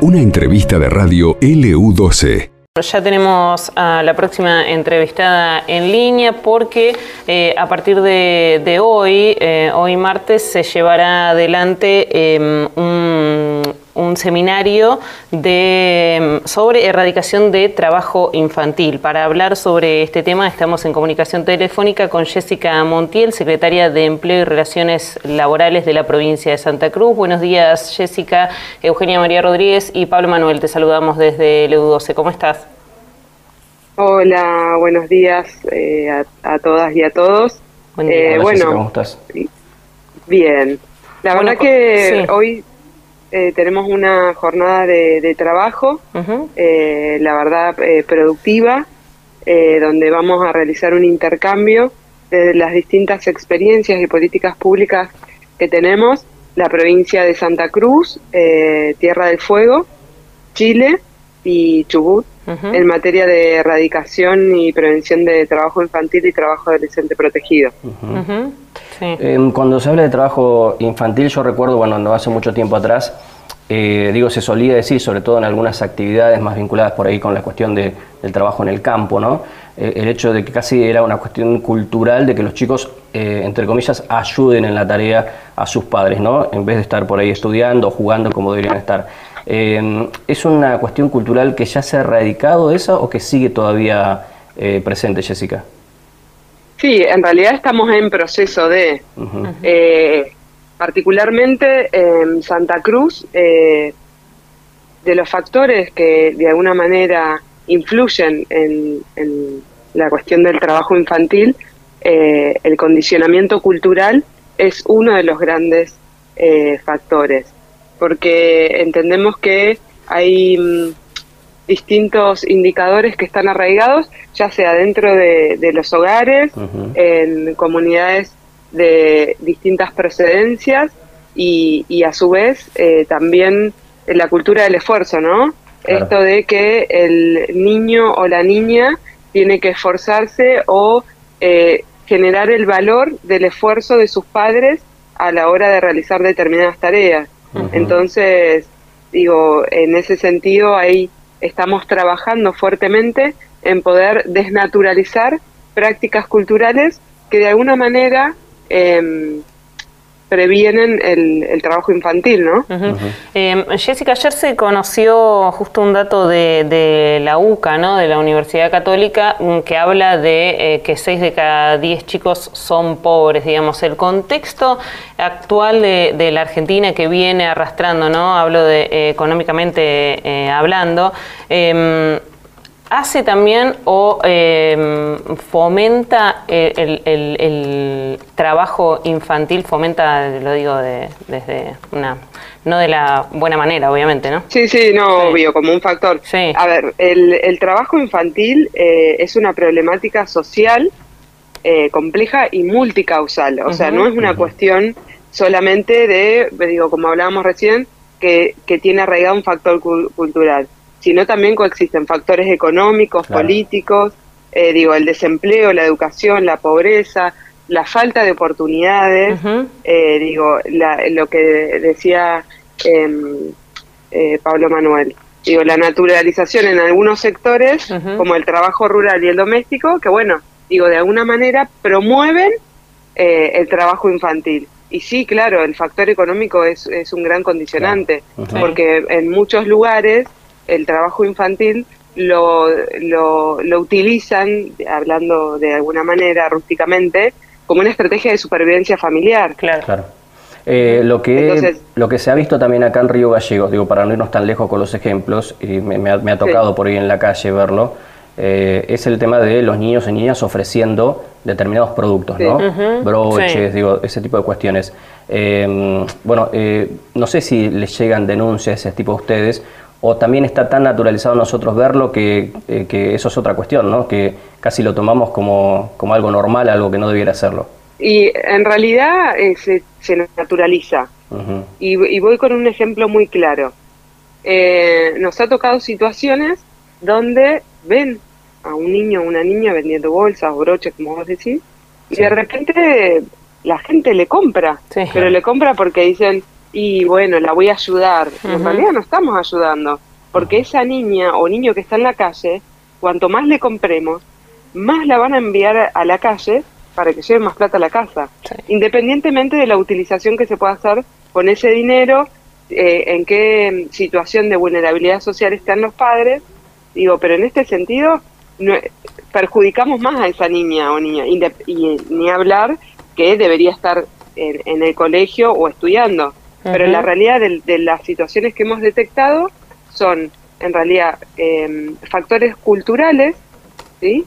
Una entrevista de radio LU12. Ya tenemos a la próxima entrevistada en línea porque eh, a partir de, hoy, eh, hoy martes, se llevará adelante em, un, seminario de, sobre erradicación de trabajo infantil. Para hablar sobre este tema estamos en comunicación telefónica con Jessica Montiel, secretaria de Empleo y Relaciones Laborales de la provincia de Santa Cruz. Buenos días, Jessica, Eugenia María Rodríguez y Pablo Manuel. Te saludamos desde el 12 ¿Cómo estás? Hola, buenos días eh, a, todas y a todos. Eh, bueno, ¿cómo estás? Bien. La verdad que hoy eh, tenemos una jornada de, trabajo, la verdad productiva, donde vamos a realizar un intercambio de las distintas experiencias y políticas públicas que tenemos, la provincia de Santa Cruz, Tierra del Fuego, Chile y Chubut, en materia de erradicación y prevención de trabajo infantil y trabajo adolescente protegido. Em, cuando se habla de trabajo infantil, yo recuerdo, bueno, no hace mucho tiempo atrás, eh, digo, se solía decir, sobre todo en algunas actividades más vinculadas por ahí con la cuestión de, del trabajo en el campo, ¿no? Eh, el hecho de que casi era una cuestión cultural de que los chicos, eh, entre comillas, ayuden en la tarea a sus padres, ¿no? En vez de estar por ahí estudiando o jugando como deberían estar. Em, ¿Es una cuestión cultural que ya se ha erradicado esa o que sigue todavía eh, presente, Jessica? Sí, en realidad estamos en proceso de, eh, particularmente en Santa Cruz, eh, de los factores que de alguna manera influyen en, en la cuestión del trabajo infantil, el condicionamiento cultural es uno de los grandes factores porque entendemos que hay mm, distintos indicadores que están arraigados, ya sea dentro de, los hogares, en comunidades de distintas procedencias y, a su vez eh, también en la cultura del esfuerzo, ¿no? Esto de que el niño o la niña tiene que esforzarse o eh, generar el valor del esfuerzo de sus padres a la hora de realizar determinadas tareas. Entonces, digo, en ese sentido ahí estamos trabajando fuertemente en poder desnaturalizar prácticas culturales que de alguna manera eh, previenen el, trabajo infantil, ¿no? Em, Jessica, ayer se conoció justo un dato de, la UCA, ¿no? De la Universidad Católica, mm, que habla de eh, que 6 de cada 10 chicos son pobres, digamos. El contexto actual de, la Argentina que viene arrastrando, ¿no? Hablo de eh, económicamente eh, hablando em, hace también o em, fomenta el, trabajo infantil, fomenta, lo digo desde una, no de la buena manera, obviamente, ¿no? Sí, sí, no, obvio, como un factor. Sí. A ver, el, trabajo infantil eh, es una problemática social eh, compleja y multicausal, o sea, no es una cuestión solamente de, digo, como hablábamos recién, que, que tiene arraigado un factor cultural sino también coexisten factores económicos, políticos, eh, digo, el desempleo, la educación, la pobreza, la falta de oportunidades, eh, digo, lo que decía em, eh, Pablo Manuel, digo, la naturalización en algunos sectores, como el trabajo rural y el doméstico, que bueno, digo, de alguna manera promueven el trabajo infantil. Y sí, claro, el factor económico es, es un gran condicionante, porque en muchos lugares el trabajo infantil lo, lo, utilizan, hablando de alguna manera rústicamente, como una estrategia de supervivencia familiar. Claro. Eh, lo, que, lo que se ha visto también acá en Río Gallegos, digo, para no irnos tan lejos con los ejemplos, y me, ha, tocado por ahí en la calle verlo, eh, es el tema de los niños y niñas ofreciendo determinados productos, ¿no? Broches, digo, ese tipo de cuestiones. Eh, bueno, no sé si les llegan denuncias ese tipo a ustedes o también está tan naturalizado nosotros verlo que, eh, que, eso es otra cuestión, ¿no? que casi lo tomamos como, como algo normal, algo que no debiera serlo. Y en realidad eh, se, se, naturaliza. y, voy con un ejemplo muy claro. Eh, nos ha tocado situaciones donde ven a un niño o una niña vendiendo bolsas o broches, como vos decís, y de repente la gente le compra, pero le compra porque dicen, y bueno, la voy a ayudar. En realidad no estamos ayudando, porque esa niña o niño que está en la calle, cuanto más le compremos, más la van a enviar a la calle para que lleve más plata a la casa, independientemente de la utilización que se pueda hacer con ese dinero, eh, en qué situación de vulnerabilidad social están los padres, digo, pero en este sentido no, perjudicamos más a esa niña o niña, y, ni hablar que debería estar en, el colegio o estudiando. Pero la realidad de, las situaciones que hemos detectado son, en realidad, em, factores culturales, ¿sí?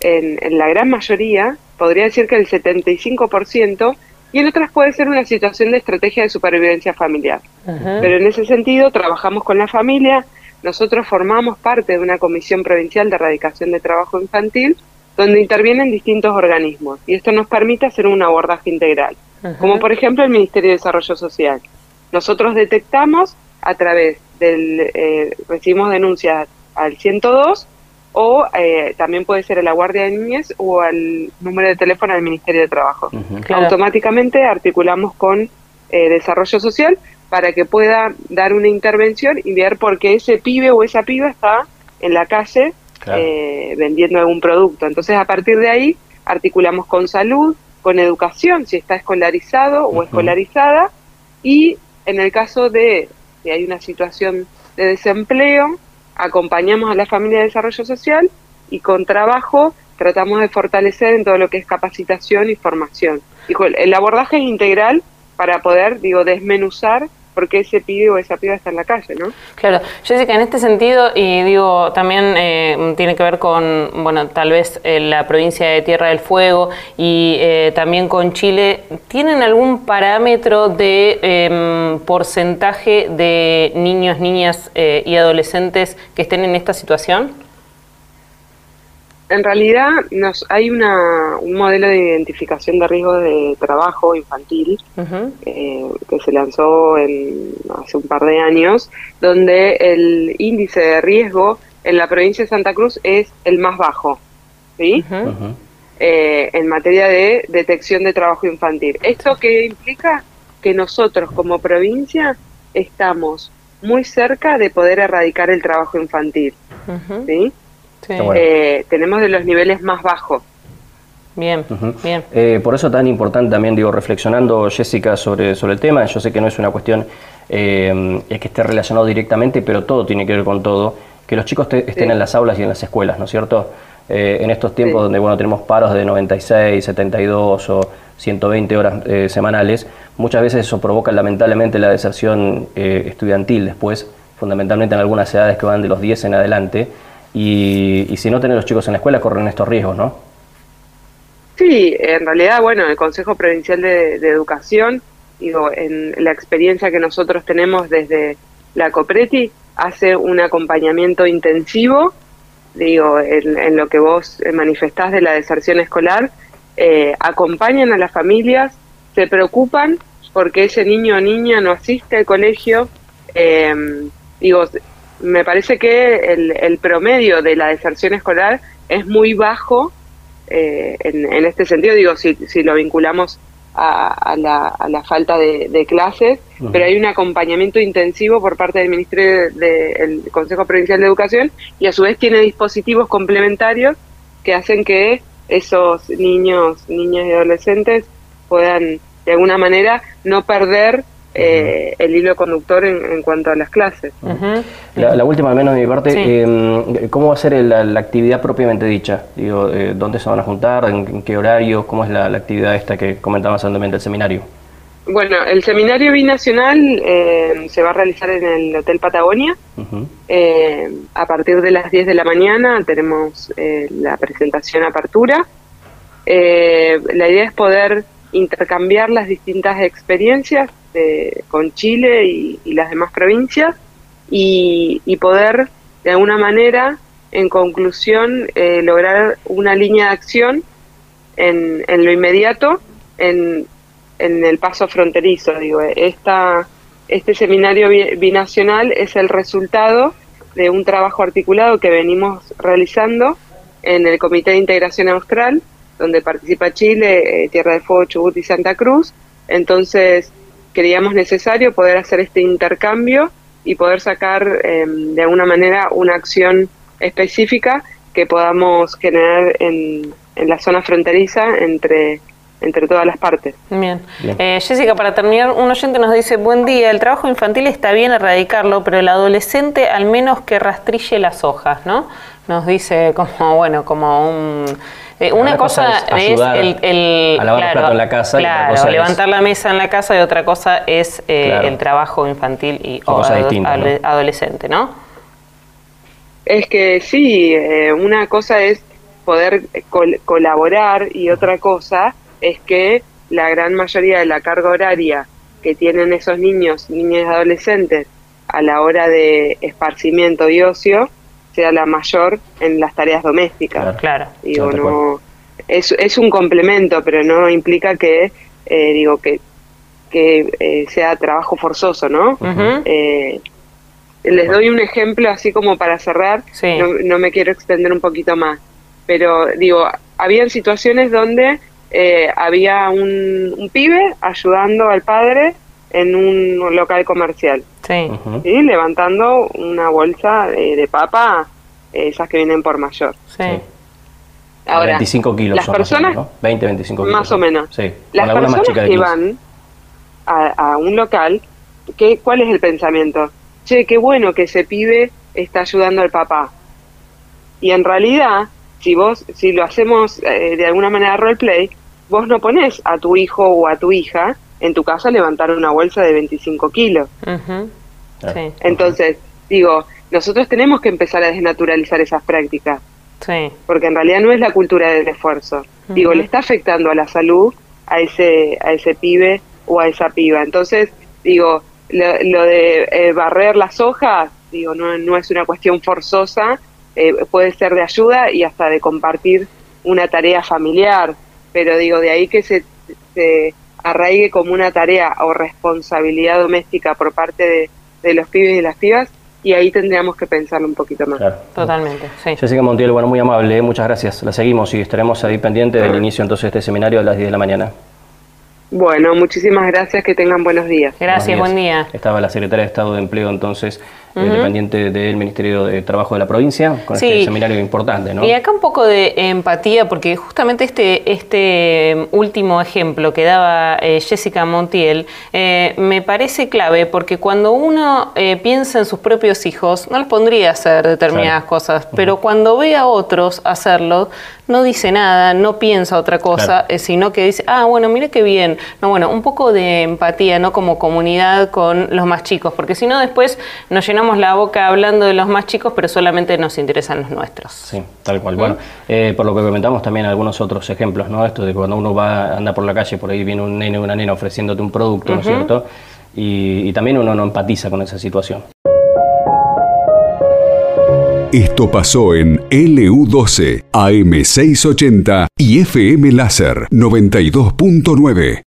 En, en, la gran mayoría, podría decir que el 75%, y en otras puede ser una situación de estrategia de supervivencia familiar. Pero en ese sentido trabajamos con la familia, nosotros formamos parte de una comisión provincial de erradicación de trabajo infantil, donde intervienen distintos organismos, y esto nos permite hacer un abordaje integral, como por ejemplo el Ministerio de Desarrollo Social. Nosotros detectamos a través del, eh, recibimos denuncias al 102 o eh, también puede ser a la Guardia de Niñez o al número de teléfono del Ministerio de Trabajo. Automáticamente articulamos con eh, Desarrollo Social para que pueda dar una intervención y ver por qué ese pibe o esa piba está en la calle eh, vendiendo algún producto. Entonces, a partir de ahí, articulamos con salud, con educación, si está escolarizado o escolarizada, y en el caso de si hay una situación de desempleo, acompañamos a la familia de desarrollo social y con trabajo tratamos de fortalecer en todo lo que es capacitación y formación. Dijo, el abordaje integral para poder, digo, desmenuzar por qué ese pibe o esa piba está en la calle, ¿no? Claro, Jessica, en este sentido, y digo, también eh, tiene que ver con, bueno, tal vez eh, la provincia de Tierra del Fuego y eh, también con Chile, ¿tienen algún parámetro de em, porcentaje de niños, niñas y adolescentes que estén en esta situación? En realidad nos, hay una, un modelo de identificación de riesgos de trabajo infantil eh, que se lanzó en, hace un par de años, donde el índice de riesgo en la provincia de Santa Cruz es el más bajo, ¿sí? Eh, en materia de detección de trabajo infantil. ¿Esto qué implica? Que nosotros como provincia estamos muy cerca de poder erradicar el trabajo infantil, ¿sí? Eh, tenemos de los niveles más bajos. Bien, bien. Eh, por eso tan importante también, digo, reflexionando, Jessica, sobre, sobre el tema, yo sé que no es una cuestión eh, que esté relacionado directamente, pero todo tiene que ver con todo, que los chicos estén en las aulas y en las escuelas, ¿no es cierto? en estos tiempos donde, bueno, tenemos paros de 96, 72 o 120 horas semanales, muchas veces eso provoca lamentablemente la deserción estudiantil después, fundamentalmente en algunas edades que van de los 10 en adelante, y, si no tener los chicos en la escuela corren estos riesgos, ¿no? Sí, en realidad, bueno, el Consejo Provincial de, Educación, digo, en la experiencia que nosotros tenemos desde la COPRETI, hace un acompañamiento intensivo, digo, en, lo que vos manifestás de la deserción escolar, eh, acompañan a las familias, se preocupan porque ese niño o niña no asiste al colegio, eh, digo, me parece que el, promedio de la deserción escolar es muy bajo eh, en, este sentido, digo, si, si lo vinculamos a, la, a la, falta de, clases, pero hay un acompañamiento intensivo por parte del Ministerio del Consejo Provincial de Educación y a su vez tiene dispositivos complementarios que hacen que esos niños, niñas y adolescentes puedan de alguna manera no perder eh, el hilo conductor en, cuanto a las clases. la, última, al menos de mi parte, em, ¿cómo va a ser la, actividad propiamente dicha? Digo, eh, ¿Dónde se van a juntar? ¿En, qué horario? ¿Cómo es la, actividad esta que comentabas anteriormente, el seminario? Bueno, el seminario binacional eh, se va a realizar en el Hotel Patagonia. a partir de las 10 de la mañana tenemos la presentación apertura. la idea es poder intercambiar las distintas experiencias con Chile y, las demás provincias y, poder de alguna manera, en conclusión, eh, lograr una línea de acción en, lo inmediato, en, el paso fronterizo. Digo, esta, este seminario binacional es el resultado de un trabajo articulado que venimos realizando en el Comité de Integración Austral, donde participa Chile, eh, Tierra del Fuego, Chubut y Santa Cruz. Entonces, creíamos necesario poder hacer este intercambio y poder sacar em, de alguna manera una acción específica que podamos generar en, en la zona fronteriza entre entre todas las partes. Bien. Eh, Jessica, para terminar, un oyente nos dice, buen día, el trabajo infantil está bien erradicarlo, pero el adolescente al menos que rastrille las hojas, ¿no? Nos dice como, bueno, como un... Eh, una, cosa, es, el, a lavar claro, en la casa claro, y levantar la mesa en la casa y otra cosa es eh, el trabajo infantil y o adolescente, ¿no? Es que sí, una cosa es poder colaborar y otra cosa es que la gran mayoría de la carga horaria que tienen esos niños, niñas y adolescentes a la hora de esparcimiento y ocio sea la mayor en las tareas domésticas. Claro. Digo, no, es, es un complemento, pero no implica que, eh, digo, que, que eh, sea trabajo forzoso, ¿no? Eh, les doy un ejemplo así como para cerrar, no, no me quiero extender un poquito más, pero digo, habían situaciones donde eh, había un, pibe ayudando al padre en un local comercial. Sí. Levantando una bolsa de, papa, esas que vienen por mayor. Sí. Ahora, 25 kilos. Las personas, 20, 25 kilos. Más o menos. Sí. Las personas que van a, un local, ¿qué, ¿cuál es el pensamiento? Che, qué bueno que ese pibe está ayudando al papá. Y en realidad si vos, si lo hacemos eh, de alguna manera roleplay, vos no pones a tu hijo o a tu hija en tu casa levantar una bolsa de 25 kilos. Entonces, digo, nosotros tenemos que empezar a desnaturalizar esas prácticas. Porque en realidad no es la cultura del esfuerzo. Digo, le está afectando a la salud a ese, a ese pibe o a esa piba. Entonces, digo, lo, de eh, barrer las hojas, digo, no, no es una cuestión forzosa, eh, puede ser de ayuda y hasta de compartir una tarea familiar, pero digo, de ahí que se, se arraigue como una tarea o responsabilidad doméstica por parte de, los pibes y las pibas, y ahí tendríamos que pensarlo un poquito más. Totalmente, sí. Jessica Montiel, bueno, muy amable, ¿eh? muchas gracias. La seguimos y estaremos ahí pendientes del inicio entonces de este seminario a las 10 de la mañana. Bueno, muchísimas gracias, que tengan buenos días. Gracias, buen día. Estaba la secretaria de Estado de Empleo entonces dependiente del Ministerio de Trabajo de la provincia, con este seminario importante. ¿no? Y acá un poco de empatía, porque justamente este, este último ejemplo que daba eh, Jessica Montiel eh, me parece clave, porque cuando uno eh, piensa en sus propios hijos, no les pondría a hacer determinadas cosas, pero cuando ve a otros hacerlo, no dice nada, no piensa otra cosa, sino que dice, ah, bueno, mire qué bien. No, bueno, un poco de empatía, ¿no? Como comunidad con los más chicos, porque si no después nos llenamos la boca hablando de los más chicos, pero solamente nos interesan los nuestros. Sí, tal cual. Bueno, eh, por lo que comentamos también algunos otros ejemplos, ¿no? Esto de cuando uno va, anda por la calle, por ahí viene un nene o una nena ofreciéndote un producto, ¿no es cierto? Y, y también uno no empatiza con esa situación. Esto pasó en LU12, AM680 y FM Láser 92.9.